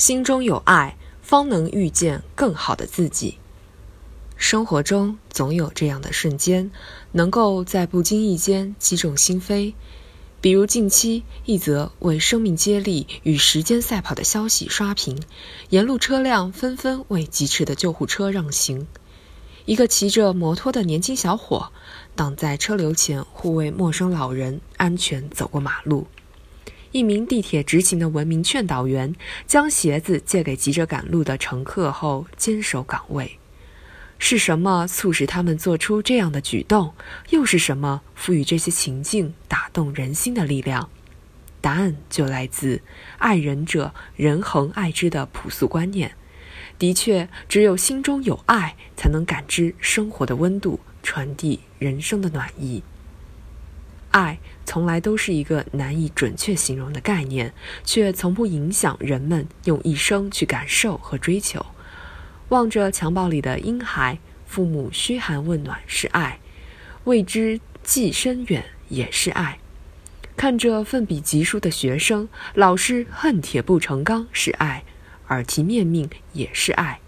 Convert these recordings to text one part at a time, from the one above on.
心中有爱，方能遇见更好的自己。生活中总有这样的瞬间，能够在不经意间击中心扉。比如近期一则为生命接力与时间赛跑的消息刷屏，沿路车辆纷纷为疾驰的救护车让行。一个骑着摩托的年轻小伙挡在车流前，护卫陌生老人安全走过马路。一名地铁执勤的文明劝导员将鞋子借给急着赶路的乘客后，坚守岗位。是什么促使他们做出这样的举动？又是什么赋予这些情境打动人心的力量？答案就来自“爱人者，人恒爱之”的朴素观念。的确，只有心中有爱，才能感知生活的温度，传递人生的暖意。爱从来都是一个难以准确形容的概念，却从不影响人们用一生去感受和追求。望着襁褓里的婴孩，父母嘘寒问暖是爱；为之计深远也是爱。看着奋笔疾书的学生，老师恨铁不成钢是爱；耳提面命也是爱。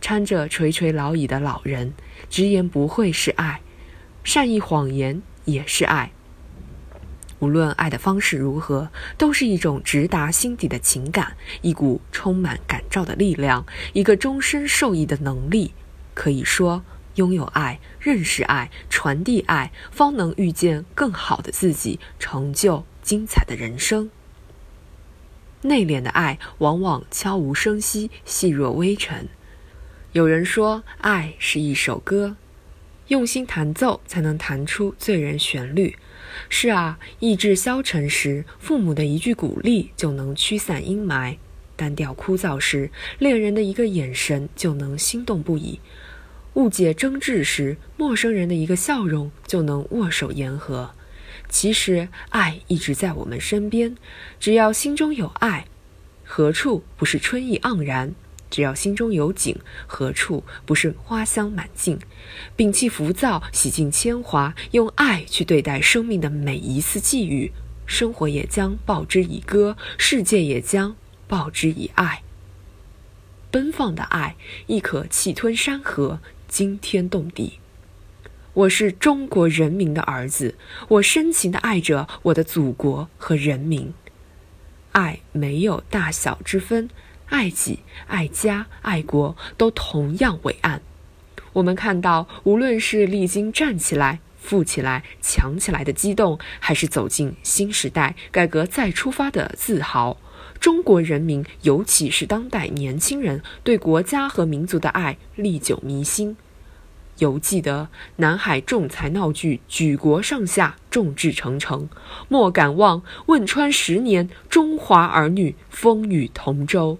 搀着垂垂老矣的老人，直言不讳是爱；善意谎言。也是爱。无论爱的方式如何，都是一种直达心底的情感，一股充满感召的力量，一个终身受益的能力。可以说，拥有爱、认识爱、传递爱，方能遇见更好的自己，成就精彩的人生。内敛的爱往往悄无声息，细若微尘。有人说，爱是一首歌。用心弹奏，才能弹出醉人旋律。是啊，意志消沉时，父母的一句鼓励就能驱散阴霾；单调枯燥时，恋人的一个眼神就能心动不已；误解争执时，陌生人的一个笑容就能握手言和。其实，爱一直在我们身边，只要心中有爱，何处不是春意盎然？只要心中有景，何处不是花香满径？摒弃浮躁，洗尽铅华，用爱去对待生命的每一次际遇，生活也将报之以歌，世界也将报之以爱。奔放的爱，亦可气吞山河，惊天动地。我是中国人民的儿子，我深情的爱着我的祖国和人民。爱没有大小之分。爱己、爱家、爱国都同样伟岸。我们看到，无论是历经站起来、富起来、强起来的激动，还是走进新时代、改革再出发的自豪，中国人民，尤其是当代年轻人，对国家和民族的爱历久弥新。犹记得南海仲裁闹剧，举国上下众志成城，莫敢忘汶川十年，中华儿女风雨同舟。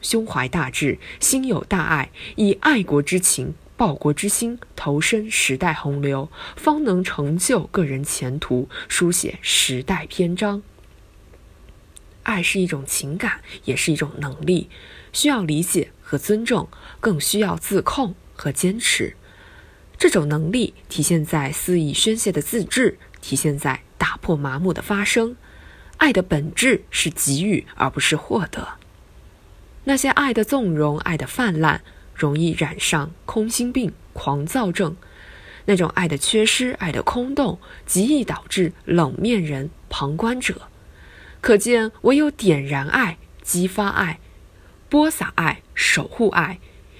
胸怀大志，心有大爱，以爱国之情、报国之心投身时代洪流，方能成就个人前途，书写时代篇章。爱是一种情感，也是一种能力，需要理解和尊重，更需要自控和坚持。这种能力体现在肆意宣泄的自制，体现在打破麻木的发声。爱的本质是给予，而不是获得。那些爱的纵容、爱的泛滥，容易染上空心病、狂躁症；那种爱的缺失、爱的空洞，极易导致冷面人、旁观者。可见，唯有点燃爱、激发爱、播撒爱、守护爱，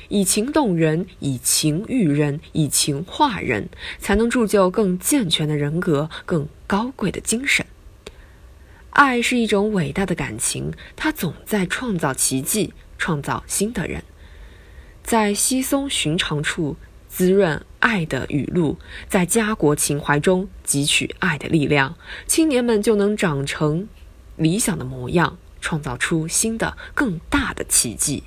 以情动人，以情育人，以情化人，才能铸就更健全的人格、更高贵的精神。爱是一种伟大的感情，它总在创造奇迹，创造新的人。在稀松寻常处滋润爱的雨露，在家国情怀中汲取爱的力量，青年们就能长成理想的模样，创造出新的、更大的奇迹。